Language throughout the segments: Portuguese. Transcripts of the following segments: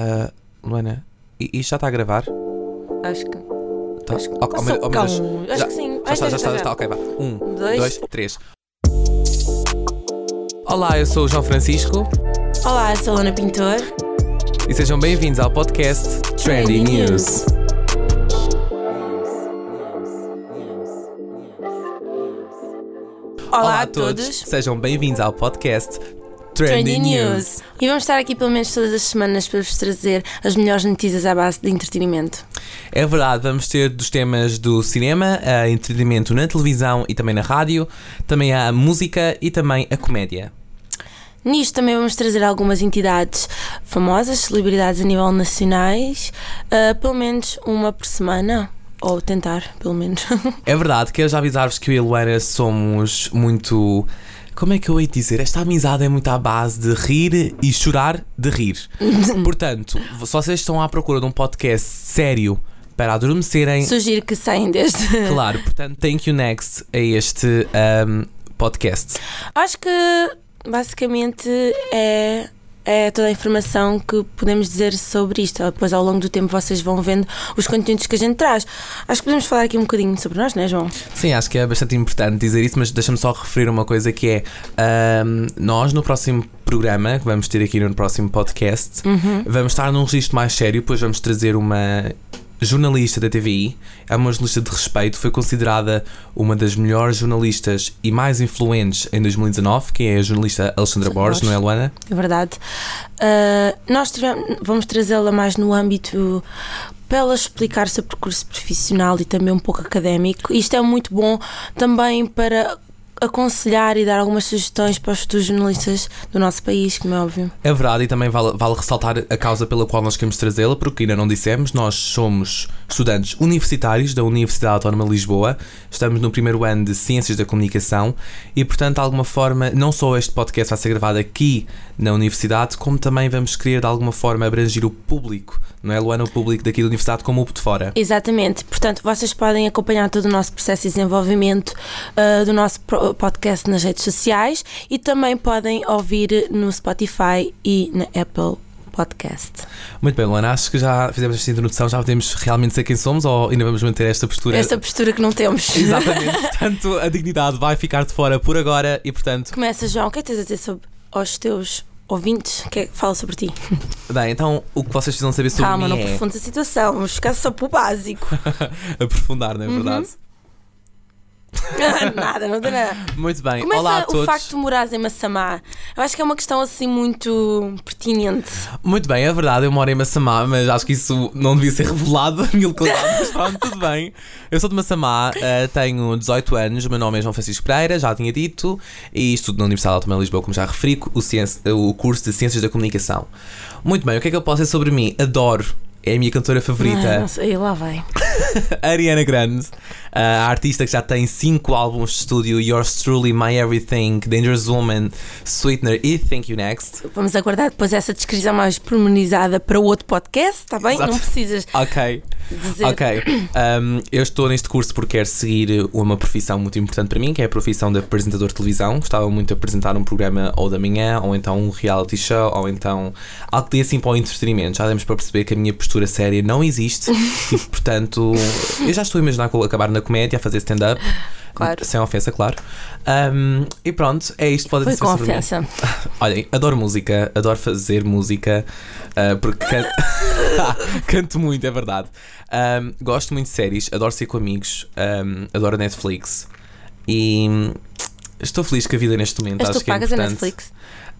Ah, Luana, isto já está a gravar? Acho que. Tá. Acho que- oh, oh, acho Já- que sim. Já está, já está, já está. Ok, vá. Um, Dois. dois, três. Olá, eu sou o João Francisco Olá, eu sou a Luna Pintor. e sejam bem-vindos ao podcast Trendy Trendy News. Olá, a todos. Sejam bem-vindos ao podcast Trendy, News. E vamos estar aqui pelo menos todas as semanas para vos trazer as melhores notícias à base de entretenimento. É verdade, vamos ter dos temas do cinema, a entretenimento na televisão e também na rádio, também a música e também a comédia. Nisto também vamos trazer algumas entidades famosas, celebridades a nível nacionais, ah, pelo menos uma por semana. Ou tentar, pelo menos. É verdade, quero já avisar-vos que eu e a Luana somos muito. Como é que eu hei de dizer? Esta amizade é muito à base de rir e chorar de rir. Portanto, se vocês estão à procura de um podcast sério para adormecerem, Sugiro que saiam deste. claro, portanto, thank you next a este ahm, podcast. Acho que basicamente é, é toda a informação que podemos dizer sobre isto. Depois, ao longo do tempo, vocês vão vendo os conteúdos que a gente traz. Acho que podemos falar aqui um bocadinho sobre nós, não é, João? Sim, acho que é bastante importante dizer isso, mas deixa-me só referir uma coisa que é ahm, nós no próximo programa que vamos ter aqui no próximo podcast vamos estar num registro mais sério, pois vamos trazer uma jornalista da TVI, é uma jornalista de respeito, foi considerada uma das melhores jornalistas e mais influentes em 2019, que é a jornalista Alexandra Borges, não é Luana? É verdade. Ah, nós tivemos- vamos trazê-la mais no âmbito para ela explicar o seu percurso profissional e também um pouco académico. Isto é muito bom também para aconselhar e dar algumas sugestões para os futuros jornalistas do nosso país, como é óbvio. É verdade, e também vale, vale ressaltar a causa pela qual nós queremos trazê-la, porque ainda não dissemos, nós somos estudantes universitários da Universidade Autónoma de Lisboa, estamos no primeiro ano de Ciências da Comunicação e, portanto, de alguma forma, não só este podcast vai ser gravado aqui na Universidade, como também vamos querer, de alguma forma, abranger o público, não é, Luana? O público daqui da Universidade, como o de fora. Exatamente, portanto, vocês podem acompanhar todo o nosso processo de desenvolvimento ah, do nosso podcast nas redes sociais e também podem ouvir no Spotify e na Apple Podcast. Muito bem, Luana, acho que já fizemos esta introdução, já podemos realmente ser quem somos ou ainda vamos manter esta postura? Esta postura que não temos. Exatamente, portanto, a dignidade vai ficar de fora por agora e, portanto, Começa, João, o que é que tens a dizer sobre aos teus ouvintes? Que é que fala sobre ti? Bem, então o que vocês precisam saber sobre Calma, mim não é profundes a situação, vamos ficar só para o básico. aprofundar, não é verdade? Nada, não tem nada. Muito bem, Começa olá a o todos. facto de morares em Massamá. Eu acho que é uma questão assim muito pertinente. Muito bem, é verdade, eu moro em Massamá, mas acho que isso não devia ser revelado a mil mas pronto, tudo bem. Eu sou de Massamá, eh, tenho 18 anos, o meu nome é João Francisco Pereira, já tinha dito, e estudo na Universidade Autónoma de Lisboa, como já referi, o, ciência- o curso de Ciências da Comunicação. Muito bem, o que é que eu posso dizer sobre mim? Adoro. É a minha cantora favorita. Ah, não sei, lá vai. Ariana Grande, a artista que já tem 5 álbuns de estúdio: Yours Truly, My Everything, Dangerous Woman, Sweetener e Thank You Next. Vamos aguardar depois essa descrição mais pormenorizada para o outro podcast, está bem? Exato. Não precisas Ok, dizer. ok. Um, eu estou neste curso porque quero seguir uma profissão muito importante para mim, que é a profissão de apresentador de televisão. Gostava muito de apresentar um programa ou da manhã, ou então um reality show, ou então algo que dê assim para o entretenimento. Já demos para perceber que a minha postura séria não existe e, portanto, eu já estou a imaginar acabar na comédia, a fazer stand-up. Claro. Sem ofensa, claro. Um, e pronto, é isto. Podem Foi com ofensa. Olhem, adoro música, adoro fazer música, ah, porque can- canto muito, é verdade. Ahm, gosto muito de séries, adoro ser com amigos, ahm, adoro a Netflix e hum, estou feliz com a vida neste momento. Mas acho tu que é pagas a importante. Netflix?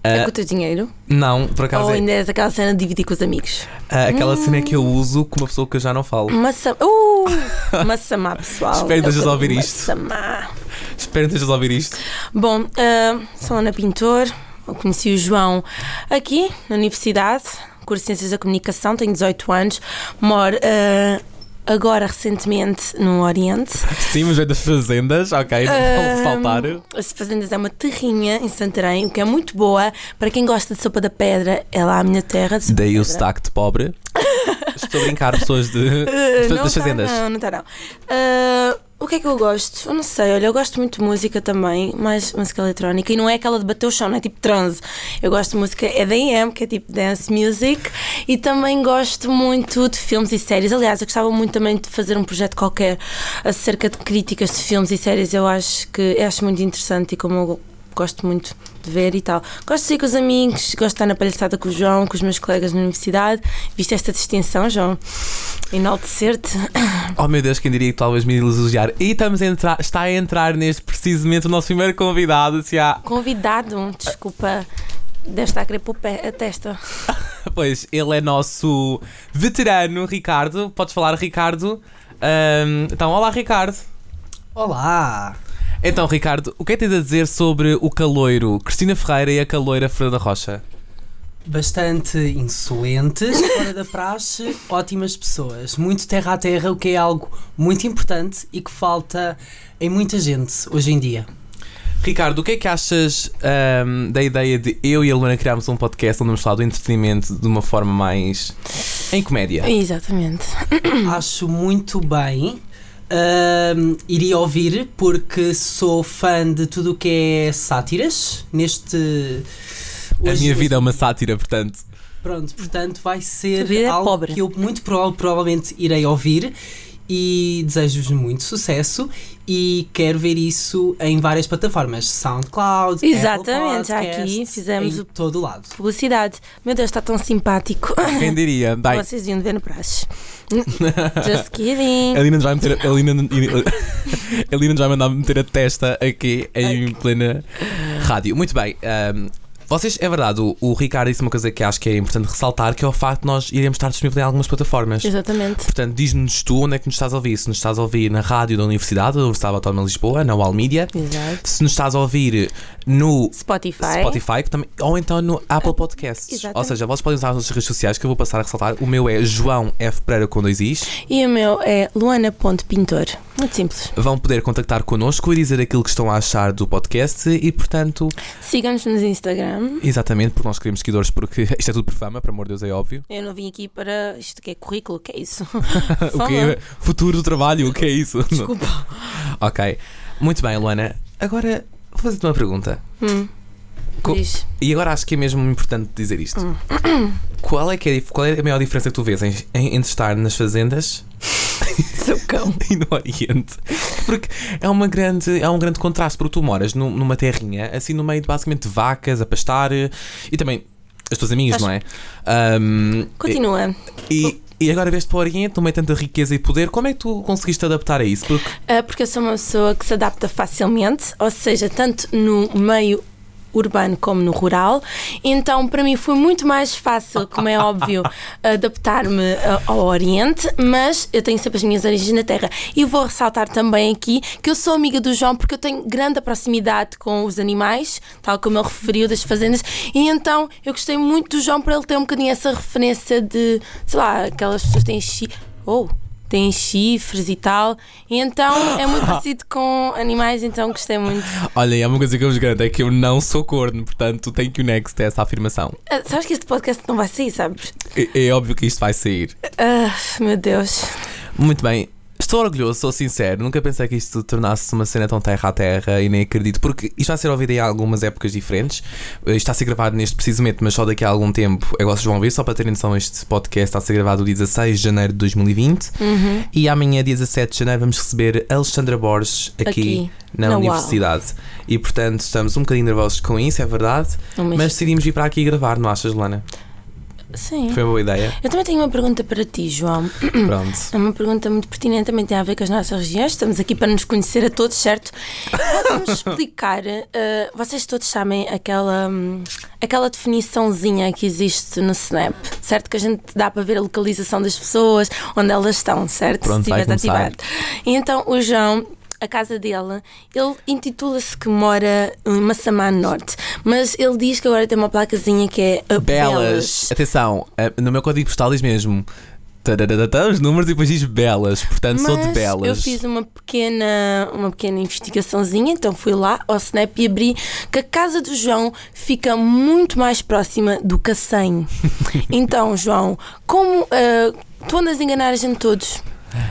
Ah, é com o teu dinheiro? Não, por acaso Ou é ainda és aquela cena de dividir com os amigos? ah, aquela cena que eu uso com uma pessoa que eu já não falo. Massa... Uh! Massamá, pessoal. Espero que estejas a ouvir isto. Massamá. Espero que estejas a ouvir isto. Bom, ah, sou Ana Pintor. Eu conheci o João aqui na universidade, curso de Ciências da Comunicação, tenho 18 anos, moro ah, agora recentemente no Oriente. Sim, mas é das fazendas, ok, vou Ah, saltar. As Fazendas é uma terrinha em Santarém, o que é muito boa para quem gosta de sopa da pedra. É lá a minha terra. de Daí da o sotaque de pobre. Estou a brincar, pessoas de, Ah, não das tá, fazendas. não, não tá não. Ah, o que é que eu gosto? Eu não sei, olha, eu gosto muito de música também, mais música eletrónica, e não é aquela de bater o chão, não é tipo trance. Eu gosto de música EDM, que é tipo dance music, E também gosto muito de filmes e séries. Aliás, eu gostava muito também de fazer um projeto qualquer acerca de críticas de filmes e séries. Eu acho que eu acho muito interessante e como eu gosto muito de ver e tal. Gosto de sair com os amigos, gosto de estar na palhaçada com o João, com os meus colegas na universidade. Viste esta distinção, João? Enaltecer-te. Oh meu Deus, quem diria que talvez me elogiar. E estamos a entrar, está a entrar neste precisamente o nosso primeiro convidado. Se há... Convidado, desculpa. Deve estar a querer pôr a testa. Pois, ele é nosso veterano, Ricardo. Podes falar, Ricardo? Ahm, então, olá, Ricardo. Olá! Então, Ricardo, o que é que tens a dizer sobre o caloiro Cristina Ferreira e a caloira Fernanda Rocha? Bastante insolentes, fora da praxe, ótimas pessoas. Muito terra a terra, o que é algo muito importante e que falta em muita gente hoje em dia. Ricardo, o que é que achas ahm, da ideia de eu e a Luana criarmos um podcast onde vamos falar do entretenimento de uma forma mais. em comédia? Exatamente. Acho muito bem. Ahm, iria ouvir porque sou fã de tudo o que é sátiras neste. A hoje- minha vida é uma sátira, portanto. Pronto, portanto vai ser A vida é algo pobre. que eu muito prova- provavelmente irei ouvir e desejo-vos muito sucesso e quero ver isso em várias plataformas, SoundCloud, Exatamente, já aqui fizemos em o- todo lado. Publicidade. Meu Deus, está tão simpático. Quem diria? Vocês iam ver no praxe. Just kidding. a Lina nos vai meter. A Lina, a Lina nos vai mandar meter a testa aqui em plena rádio. Muito bem. ahm, vocês, é verdade, o, o Ricardo disse uma coisa que acho que é importante ressaltar, que é o facto de nós iremos estar disponíveis em algumas plataformas. Exatamente. Portanto, diz-nos tu onde é que nos estás a ouvir. Se nos estás a ouvir na rádio da Universidade, da Universidade Autónoma de Lisboa, na UAL Media. Exato. Se nos estás a ouvir no Spotify. Spotify, que também, ou então no Apple Podcasts. Exatamente. Ou seja, vocês podem usar as nossas redes sociais que eu vou passar a ressaltar. O meu é João F. Pereira com dois Is. E o meu é luana.pintor. Muito simples. Vão poder contactar connosco e dizer aquilo que estão a achar do podcast e, portanto, Sigam-nos no Instagram. Exatamente, porque nós queremos seguidores, porque isto é tudo por fama, por amor de Deus, é óbvio. Eu não vim aqui para. Isto que é currículo, o que é isso? o que é futuro do trabalho, o que é isso? Desculpa. ok. Muito bem, Luana. Agora, vou fazer-te uma pergunta. Hum. Co- Diz. E agora acho que é mesmo importante dizer isto. Qual, é que é, qual é a maior diferença que tu vês em, em- entre estar nas fazendas cão. e no Oriente? Porque é, uma grande, é um grande contraste, porque tu moras num- numa terrinha, assim no meio de basicamente vacas a pastar e também as tuas amigas, Faz- não é? Ahm, Continua. e, e agora veste para o Oriente, no meio de tanta riqueza e poder, como é que tu conseguiste adaptar a isso? Porque Ah, porque eu sou uma pessoa que se adapta facilmente, ou seja, tanto no meio urbano como no rural. Então, para mim foi muito mais fácil, como é óbvio, adaptar-me a- ao Oriente, mas eu tenho sempre as minhas origens na Terra. E vou ressaltar também aqui que eu sou amiga do João porque eu tenho grande proximidade com os animais, tal como ele referiu das fazendas, e então eu gostei muito do João para ele ter um bocadinho essa referência de, sei lá, aquelas pessoas que têm chi... Oh! Têm chifres e tal, e então é muito parecido com animais, então gostei muito. Olha, é uma coisa que eu vos garanto, é que eu não sou corno, portanto thank you next a essa afirmação. Ah, sabes que este podcast não vai sair, sabes? É, é óbvio que isto vai sair. Ah, meu Deus. Muito bem. Estou orgulhoso, sou sincero. Nunca pensei que isto tornasse uma cena tão terra a terra e nem acredito, porque isto vai ser ouvido em algumas épocas diferentes. Eh, Isto está a ser gravado neste precisamente, mas só daqui a algum tempo. Agora vocês vão ver, só para terem noção, este podcast está a ser gravado dia 16 de janeiro de 2020. Uhum. E amanhã, dia 17 de janeiro, vamos receber Alexandra Borges aqui, Aqui, na, universidade. E portanto, estamos um bocadinho nervosos com isso, é verdade. Mês. Mas decidimos vir para aqui gravar, não achas, Lana? Sim. Foi uma boa ideia. Eu também tenho uma pergunta para ti, João. Pronto. É uma pergunta muito pertinente, também tem a ver com as nossas regiões. Estamos aqui para nos conhecer a todos, certo? Vamos explicar. eh, vocês todos sabem aquela, hum, aquela definiçãozinha que existe no Snap, certo? Que a gente dá para ver a localização das pessoas, onde elas estão, certo? Pronto, Se estiveres ativado. E então o João. A casa dele, ele intitula-se que mora em Massamá Norte, mas ele diz que agora tem uma placazinha que é uh, Belas. Atenção, eh, no meu código postal diz mesmo os números e depois diz belas. Portanto, sou de Mas belas. Eu fiz uma pequena, uma pequena investigaçãozinha, então fui lá ao Snap e abri que a casa do João fica muito mais próxima do Cacém. então, João, como ah, tu andas a enganar a gente todos?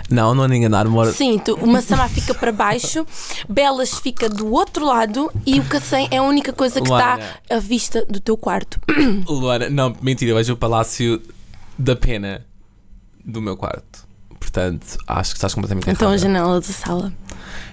Não, não a enganar, moro. Sim, tu, o Massamá fica para baixo, Belas fica do outro lado e o Cacém é a única coisa que Luana. está à vista do teu quarto. Luana, não, mentira, eu vejo o palácio da pena do meu quarto. Portanto, acho que estás completamente Então a errada. janela da sala.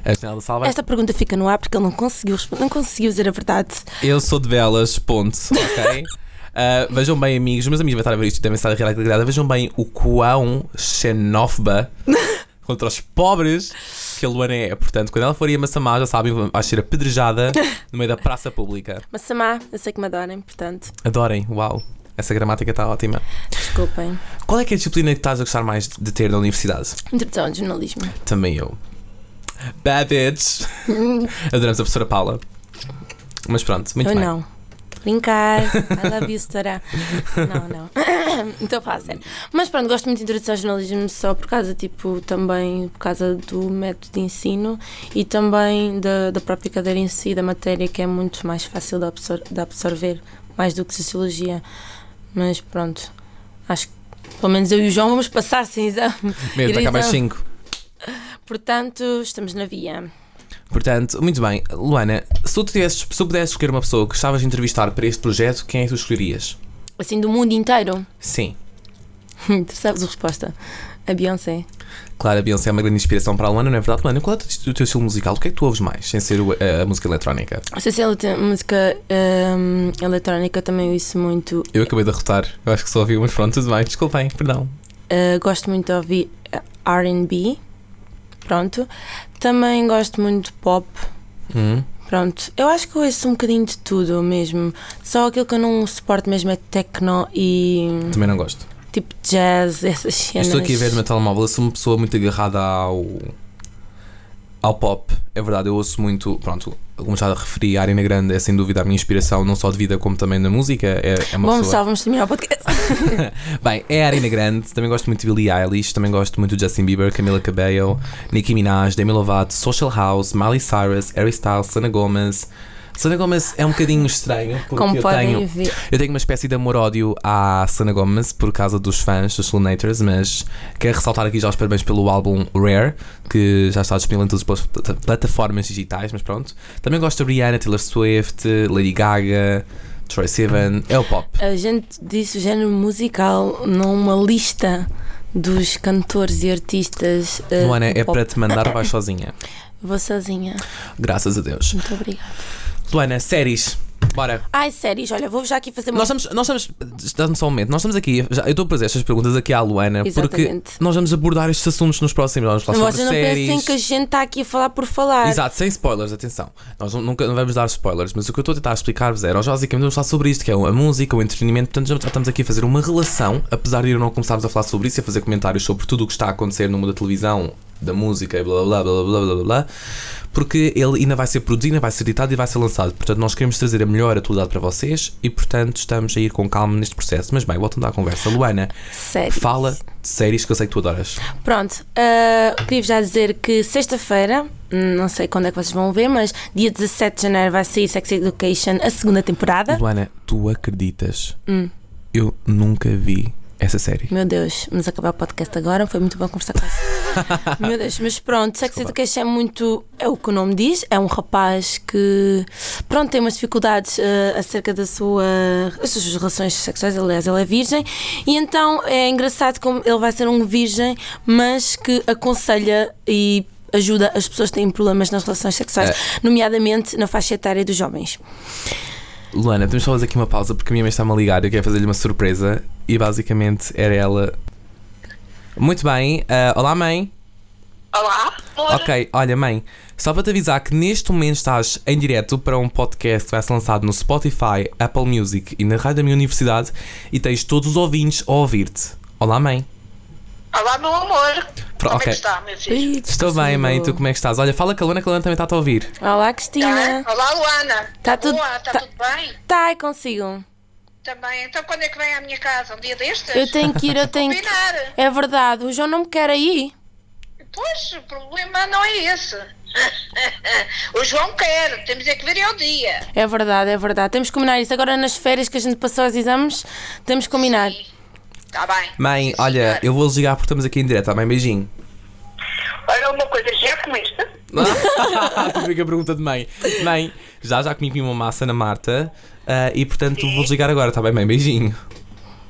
A janela da sala vai Esta pergunta fica no ar porque ele não conseguiu não conseguiu dizer a verdade. Eu sou de velas, ponto, ok? Uh, vejam bem, amigos, meus amigos vão estar a ver isto devem estar a real grada. Vejam bem o quão xenófoba contra os pobres que a Luana é. Portanto, quando ela for ir a Massamá, já sabem, vai ser apedrejada no meio da praça pública. Mas Samá, eu sei que me adorem, portanto, Adorem, uau. Essa gramática está ótima. desculpem. Qual é que é a disciplina que estás a gostar mais de ter na universidade? Introdução de jornalismo. Também eu. Bad bitch. Adoramos a professora Paula. Mas pronto, muito eu bem. não. Brincar. I love you. Não, não. Então fala sério. Mas pronto, gosto muito de introdução ao jornalismo só por causa, tipo, também por causa do método de ensino e também da, da própria cadeira em si, da matéria, que é muito mais fácil de, absor de absorver, mais do que sociologia. Mas pronto, acho que pelo menos eu e o João vamos passar sem exame. Mesmo, a acaba às exame. 5. Portanto, estamos na via. Portanto, muito bem. Luana, se tu, tivesses, se tu pudesses escolher uma pessoa que estavas a entrevistar para este projeto, quem é que tu escolherias? Assim, do mundo inteiro. Sim. tu sabes a resposta. A Beyoncé. Claro, a Beyoncé é uma grande inspiração para a Luana, não é verdade? Luana, qual é o teu- estilo musical? O que é que tu ouves mais, sem ser a, a música eletrónica? Não sei se ela tem música hum, eletrónica, também ouço muito. Eu acabei de arrotar. Eu acho que só ouvi, mas pronto, tudo bem. Desculpem, perdão. Uh, gosto muito de ouvir RB. Pronto. Também gosto muito de pop. Hum. Pronto. Eu acho que eu ouço um bocadinho de tudo mesmo. Só aquilo que eu não suporto mesmo é techno e Também não gosto. tipo jazz, essas cenas. estou aqui a ver no meu telemóvel, eu sou uma pessoa muito agarrada ao. ao pop. É verdade, eu ouço muito. Pronto, como já referi, a Arena Grande é sem dúvida a minha inspiração, não só de vida como também na música. É, é uma Bom, pessoa. pessoal, vamos terminar o podcast. Bem, é a Arena Grande, também gosto muito de Billie Eilish, também gosto muito de Justin Bieber, Camila Cabello, Nicki Minaj, Demi Lovato, Social House, Miley Cyrus, Harry Styles, Selena Gomez. Selena Gomez é um bocadinho estranho, porque Como eu podem tenho, ver. eu tenho uma espécie de amor-ódio à Selena Gomez por causa dos fãs, dos Selenators, mas quero ressaltar aqui já os parabéns pelo álbum Rare, que já está disponível em todas as plat- plataformas digitais, mas pronto. Também gosto de Rihanna, Taylor Swift, Lady Gaga, Troy Sivan, é o pop. A gente disse o género musical numa lista dos cantores e artistas. uh, Luana, do é pop. para te mandar ou vais sozinha? Vou sozinha. Graças a Deus. Muito obrigada. Luana, séries. Bora. Ai, séries, olha, vou já aqui fazer uma. Nós estamos, nós estamos, dá-me só um momento, nós estamos aqui, já, eu estou a fazer estas perguntas aqui à Luana, porque Exatamente. nós vamos abordar estes assuntos nos próximos, nós vamos falar Vocês não séries. pensem que a gente está aqui a falar por falar. Exato, sem spoilers, atenção. Nós nunca não vamos dar spoilers, mas o que eu estou a tentar explicar-vos é, nós basicamente vamos falar sobre isto, que é a música, o entretenimento, portanto já estamos aqui a fazer uma relação, apesar de eu não começarmos a falar sobre isso e a fazer comentários sobre tudo o que está a acontecer no mundo da televisão, da música e blá blá blá blá blá blá blá, porque ele ainda vai ser produzido, ainda vai ser editado e vai ser lançado. Portanto, nós queremos trazer a melhor atualidade para vocês e, portanto, estamos a ir com calma neste processo. Mas bem, voltando à conversa, Luana, séries. fala de séries que eu sei que tu adoras. Pronto, ah, uh, queria já dizer que sexta-feira, hum, não sei quando é que vocês vão ver, mas dia 17 de janeiro vai sair Sex Education, a segunda temporada. Luana, tu acreditas? Hum. Eu nunca vi essa série. Meu Deus, vamos acabar o podcast agora. Foi muito bom conversar com vocês. Meu Deus, mas pronto, Sex. Education é muito. É o que o nome diz. É um rapaz que. Pronto, tem umas dificuldades eh, acerca da sua, as suas relações sexuais. Aliás, ele é virgem. E então é engraçado como ele vai ser um virgem, mas que aconselha e ajuda as pessoas que têm problemas nas relações sexuais, É. nomeadamente na faixa etária dos jovens. Luana, temos só fazer aqui uma pausa porque a minha mãe está-me a ligar. Eu quero fazer-lhe uma surpresa e basicamente era ela. Muito bem, ah, olá mãe. Olá, amor. Ok, olha mãe, só para te avisar que neste momento estás em direto para um podcast que vai ser lançado no Spotify, Apple Music e na rádio da minha universidade e tens todos os ouvintes a ouvir-te. Olá mãe. Olá, meu amor. Pro- Como ok. é que está, meu filho? Ih, Estou bem, mãe, tu como é que estás? Olha, fala com a Luana, que a Luana também está a ouvir. Olá, Tá? Cristina. Olá, Luana. Tá tudo- Boa, está tá- tudo bem? Tá, e consigo. Também. Então, quando é que vem à minha casa? Um dia destes? Eu tenho que ir, eu tenho que. Combinar. É verdade, o João não me quer aí. Pois, o problema não é esse. o João quer. Temos é que ver ao dia. É verdade, é verdade. Temos que combinar isso. Agora nas férias que a gente passou os exames, temos que combinar. Está bem. Mãe, Sim, olha, eu vou ligar porque estamos aqui em direto, tá bem? Beijinho. Olha, uma coisa, já comeste? Típica pergunta de mãe. Mãe, já já comi uma massa na Marta ah, e portanto vou desligar agora, tá bem, mãe? Beijinho.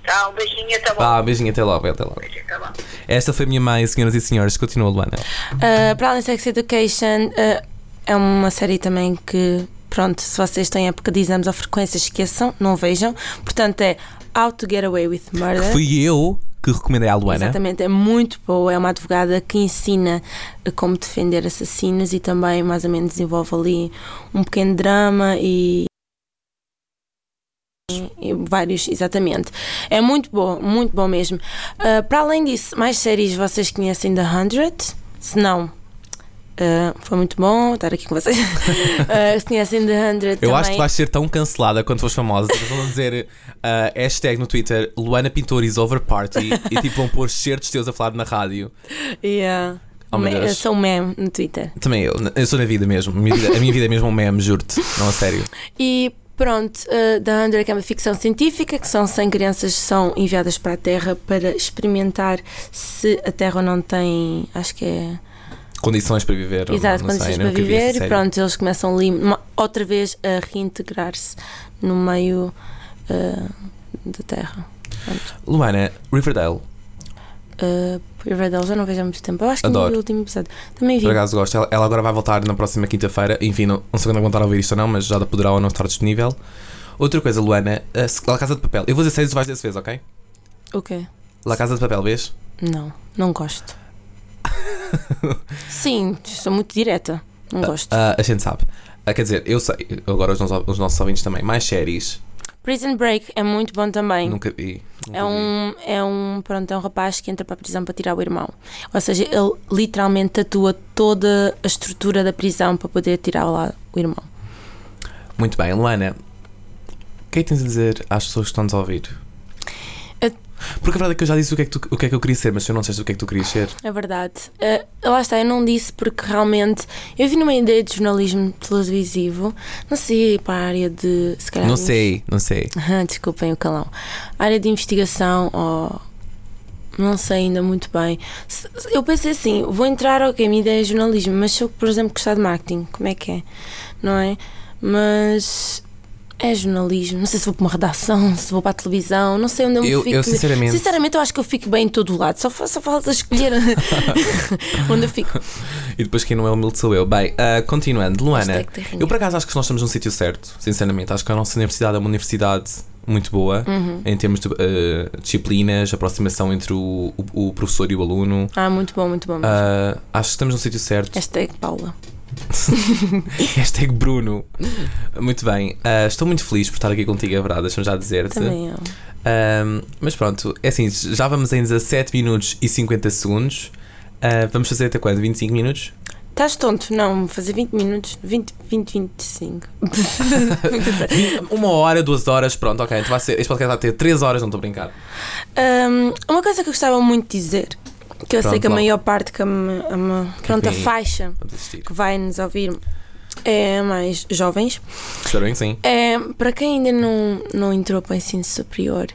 Tá, um beijinho, até logo. Vá, beijinho, até logo, até logo. Beijinho, até logo. Esta foi a minha mãe, senhoras e senhores. Continua, Luana. Uh, para além de Sex Education, uh, é uma série também que, pronto, se vocês têm época de exames ou frequências, esqueçam, não vejam. Portanto, é How to Get Away with Murder. Fui eu que recomendei à Luana. Exatamente, é muito boa. É uma advogada que ensina a como defender assassinos e também, mais ou menos, desenvolve ali um pequeno drama e. Vários, exatamente. É muito bom, muito bom mesmo. Uh, para além disso, mais séries vocês conhecem The 100? Se não, uh, foi muito bom estar aqui com vocês. Uh, se conhecem The 100 Eu também. acho que vais ser tão cancelada quando fores famosa. Vão dizer uh, hashtag no Twitter Luana Pintor is over party e tipo vão pôr certos teus a falar na rádio. Yeah. Oh, Me- eu sou um meme no Twitter. Também eu, eu sou na vida mesmo. A minha vida, a minha vida é mesmo um meme, juro-te. Não a sério. E pronto, uh, The Hundred é uma ficção científica que são 100 crianças que são enviadas para a Terra para experimentar se a Terra não tem, acho que é, Condições para viver. exato, não sei, condições nunca para vi essa viver e pronto, eles começam outra vez a reintegrar-se no meio uh, da Terra. Pronto. Luana, Riverdale, Uh, Riverdale já não vejo há muito tempo. Eu acho que não Adoro. vi o último episódio. Também vi. por acaso gosto. Ela, ela agora vai voltar na próxima quinta-feira. Enfim, não, não sei quando vão estar a ouvir isto ou não, mas já poderá ou não estar disponível. Outra coisa, Luana, a se- La Casa de Papel. Eu vou dizer e tu vais dizer se vês, ok? O quê? La Casa de Papel, vês? Não, não gosto. Sim, sou muito direta. Não gosto. Ah, a gente sabe. Ah, quer dizer, eu sei, agora os nossos, os nossos ouvintes também. Mais séries, Prison Break é muito bom também. nunca vi. nunca É vi. um, é um, pronto, é um rapaz que entra para a prisão para tirar o irmão. Ou seja, ele literalmente tatua toda a estrutura da prisão para poder tirar lá o irmão. Muito bem, Luana, o que é que tens a dizer às pessoas que estão-nos a ouvir? Porque a verdade é que eu já disse o que é que, tu, o que, é que eu queria ser, mas se eu não disseste o que é que tu querias ser. É verdade. Eh, lá está, eu não disse porque realmente eu vi numa ideia de jornalismo televisivo, não sei, para a área de. Se calhar, Não sei, não sei. Desculpem o calão. Área de investigação ou. Não sei ainda muito bem. Eu pensei assim: vou entrar, ok, minha ideia é jornalismo, mas se eu, por exemplo, gostar de marketing, como é que é? Não é? Mas. É jornalismo. Não sei se vou para uma redação, se vou para a televisão, não sei onde eu me Eu, fico. eu sinceramente. Sinceramente, eu acho que eu fico bem em todo o lado. Só, só falta escolher onde eu fico. E depois quem não é humilde sou eu. Bem, ah, continuando, Luana, eu por acaso acho que nós estamos no sítio certo, sinceramente. Acho que a nossa universidade é uma universidade muito boa Uhum. em termos de ah, disciplinas, aproximação entre o, o, o professor e o aluno. Ah, muito bom, muito bom. Ah, acho que estamos no sítio certo. Hashtag Paula. Hashtag Bruno. Muito bem. Ah, estou muito feliz por estar aqui contigo, é verdade. Deixa-me já dizer-te. Também eu. Ahm, mas pronto, é assim, já vamos em 17 minutos e 50 segundos. Ah, vamos fazer até quando? 25 minutos? Estás tonto? Não, fazer 20 minutos. 20, 20, 25. Uma hora, duas horas, pronto, ok. Então vai ser, este podcast vai ter 3 horas, não estou a brincar. Um, uma coisa que eu gostava muito de dizer, que eu sei Pronto, que a maior parte que a, a pronto, a faixa que vai nos ouvir é mais jovens. Espero que sim. É, para quem ainda não, não entrou para o ensino superior,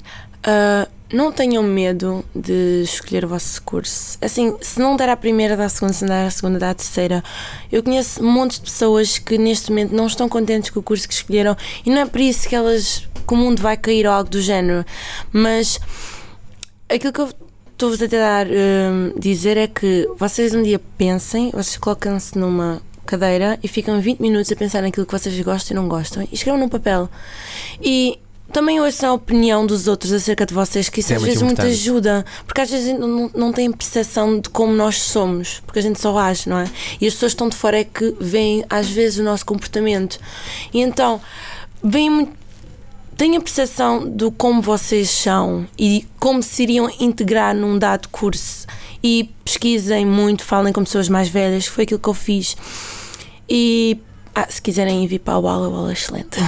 ah, não tenham medo de escolher o vosso curso. Assim, se não der à primeira, dá à segunda, se não der à segunda, dá à terceira. Eu conheço montes de pessoas que neste momento não estão contentes com o curso que escolheram e não é por isso que elas que o mundo vai cair ou algo do género. Mas aquilo que eu estou-vos a tentar hum, dizer é que vocês um dia pensem, vocês colocam-se numa cadeira e ficam 20 minutos a pensar naquilo que vocês gostam e não gostam e escrevam num papel. E também ouçam a opinião dos outros acerca de vocês, que isso é às muito vezes muito importante. ajuda, porque às vezes não, não, não têm percepção de como nós somos, porque a gente só age, não é? E as pessoas que estão de fora é que veem às vezes o nosso comportamento. E então, veem muito tenham a percepção do como vocês são e como se iriam integrar num dado curso e pesquisem muito, falem com pessoas mais velhas, que foi aquilo que eu fiz. E ah, se quiserem ir vir para o Bala, o Bala é excelente.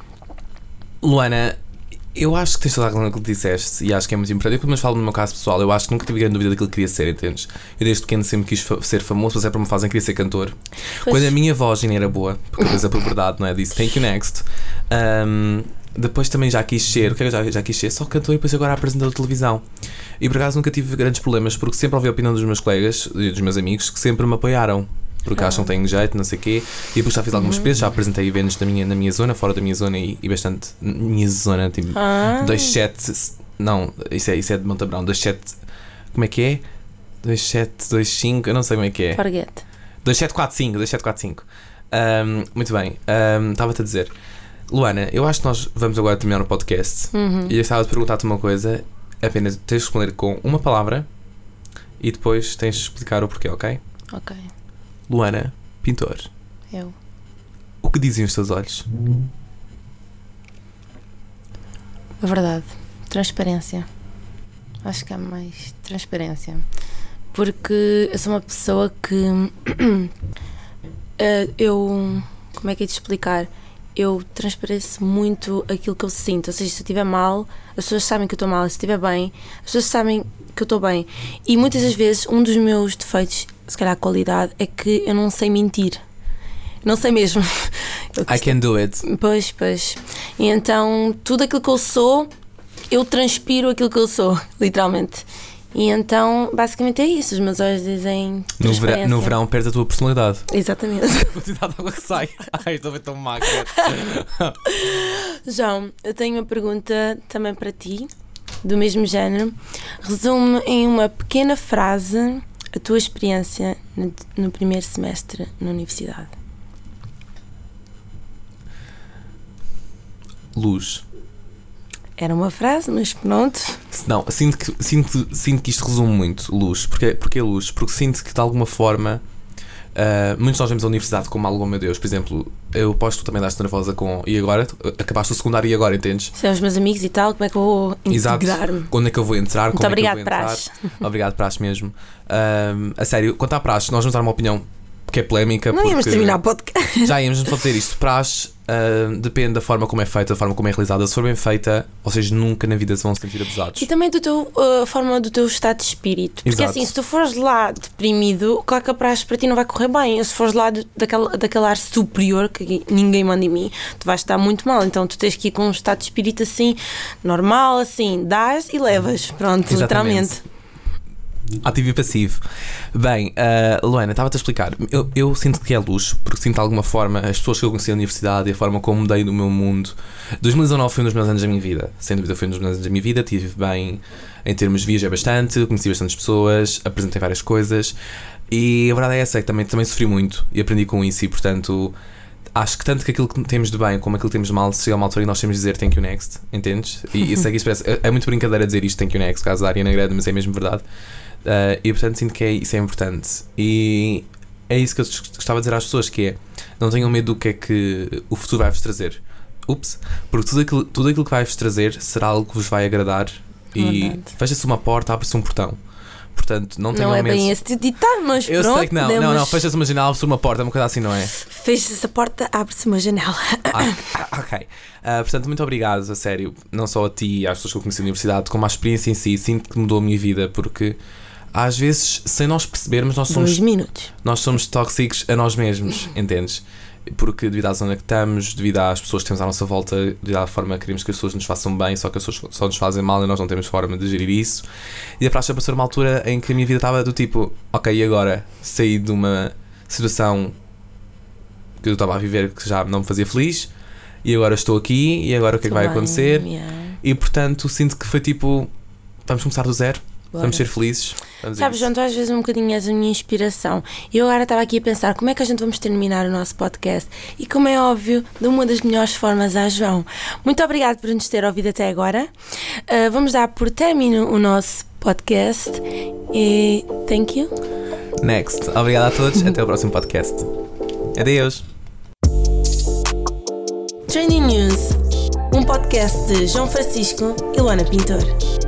Luana, eu acho que tens toda a razão naquilo que disseste e acho que é muito importante. Eu, pelo menos, falo no meu caso pessoal. Eu acho que nunca tive grande dúvida daquilo que queria ser, entendes? Eu desde pequeno sempre quis ser famoso, mas é para uma fase em que queria ser cantor. Pois. Quando a minha voz ainda era boa, porque depois a puberdade, não é? Disse thank you next. Um, depois também já quis ser, o que é que eu já, já quis ser? Só cantor e depois agora apresentador de televisão. E por acaso nunca tive grandes problemas, porque sempre ouvi a opinião dos meus colegas e dos meus amigos que sempre me apoiaram. Porque acham que tenho jeito, não sei o quê. E depois já fiz algumas vezes, já apresentei eventos na minha, na minha zona, fora da minha zona e, e bastante. minha zona, tipo, Ah. 27 Não, isso é, isso é de Montabrão. 27. Como é que é? 2725, eu não sei como é que é. Forget. 2745, 2745. Ahm, muito bem. Estava-te a dizer. Luana, eu acho que nós vamos agora terminar o podcast. Uhum. E eu estava a perguntar-te uma coisa. Apenas tens de responder com uma palavra e depois tens de explicar o porquê, ok? Ok. Luana, pintor. Eu. O que dizem os teus olhos? A verdade. Transparência. Acho que há mais transparência. Porque eu sou uma pessoa que. eh, eu. Como é que é de explicar? Eu transpareço muito aquilo que eu sinto. Ou seja, se eu estiver mal, as pessoas sabem que eu estou mal. Se eu estiver bem, as pessoas sabem que eu estou bem. E muitas das vezes, um dos meus defeitos, se calhar a qualidade, é que eu não sei mentir. Não sei mesmo. I can do it. Pois, pois. E então, tudo aquilo que eu sou, eu transpiro aquilo que eu sou, literalmente. E então, basicamente é isso. Os meus olhos dizem. No, vera- no verão perdes a tua personalidade. Exatamente. A quantidade de água que sai. Ai, estou a ver tão má. cara. João, eu tenho uma pergunta também para ti, do mesmo género. Resume em uma pequena frase a tua experiência no, no primeiro semestre na universidade. Luz. Era uma frase, mas pronto. Não, sinto que, sinto, sinto que isto resume muito luz. Porquê, porquê luz? Porque sinto que de alguma forma ah, muitos nós vemos a universidade como algo, oh meu Deus, por exemplo, eu aposto que tu também daste nervosa com e agora? Acabaste o secundário e agora, entendes? São os meus amigos e tal, como é que eu vou integrar-me? Quando é que eu vou entrar? Muito como é que eu obrigado, vou entrar? Praxe. Obrigado, Praxe mesmo. Ahm, a sério, quanto à Praxe, nós vamos dar uma opinião que é polémica. Não íamos porque- terminar o podcast. Já íamos só dizer isto. Praxe ah, depende da forma como é feita, da forma como é realizada. Se for bem feita, vocês nunca na vida se vão sentir abusados. E também do teu, uh, forma do teu estado de espírito. Porque Exato. assim, se tu fores lá deprimido, claro que a praxe para ti não vai correr bem. Se fores lá do- daquele, daquele ar superior que ninguém manda em mim, tu vais estar muito mal. Então tu tens que ir com um estado de espírito assim, normal, assim, dás e levas. Pronto, Exatamente. literalmente. Ativo e passivo. Bem, ah, Luana, estava-te a explicar. Eu, eu sinto que é luz, porque sinto de alguma forma as pessoas que eu conheci na universidade e a forma como mudei do meu mundo. 2019 foi um dos melhores anos da minha vida. Sem dúvida, foi um dos melhores anos da minha vida. Tive bem, em termos viajei bastante, conheci bastantes pessoas, apresentei várias coisas. E a verdade é essa, é que também, também sofri muito e aprendi com isso. E portanto, acho que tanto que aquilo que temos de bem como aquilo que temos de mal, chega a uma altura e nós temos de dizer thank you next, entendes? E isso é que parece. É, é muito brincadeira dizer isto thank you next, caso da Ariana Grande, mas é mesmo verdade. Uh, e portanto sinto que é, isso é importante. E é isso que eu gostava de dizer às pessoas: que é não tenham medo do que é que o futuro vai-vos trazer. Ups, porque tudo aquilo, tudo aquilo que vai-vos trazer será algo que vos vai agradar e fecha-se uma porta, abre-se um portão. Portanto, não tenham Não é medo. bem esse ditado, mas eu pronto. sei que não, não, podemos- não, fecha-se uma janela, abre-se uma porta, é uma coisa assim, não é? Fecha-se a porta, abre-se uma janela. Ah, ah, ok. Ah, portanto, muito obrigado, a sério. Não só a ti e às pessoas que eu conheci na universidade, como à experiência em si. Sinto que mudou a minha vida, porque às vezes, sem nós percebermos, nós somos, Dois minutos. nós somos tóxicos a nós mesmos, entendes? Porque devido à zona que estamos, devido às pessoas que temos à nossa volta, devido à forma que queremos que as pessoas nos façam bem, só que as pessoas só nos fazem mal e nós não temos forma de gerir isso. E a praxe passou uma altura em que a minha vida estava do tipo, ok, e agora? Saí de uma situação que eu estava a viver que já não me fazia feliz e agora estou aqui e agora o que é que vai acontecer? yeah. E portanto sinto que foi tipo, vamos começar do zero, Bora. vamos ser felizes. Vamos Sabes. João, tu às vezes um bocadinho és a minha inspiração. E eu agora estava aqui a pensar como é que a gente vamos terminar o nosso podcast. E como é óbvio, de uma das melhores formas a João. Muito obrigado por nos ter ouvido até agora. Ah, vamos dar por término o nosso podcast. E thank you. Next. Obrigado a todos. Até o próximo podcast. Adeus. Training News, um podcast de João Francisco e Luana Pintor.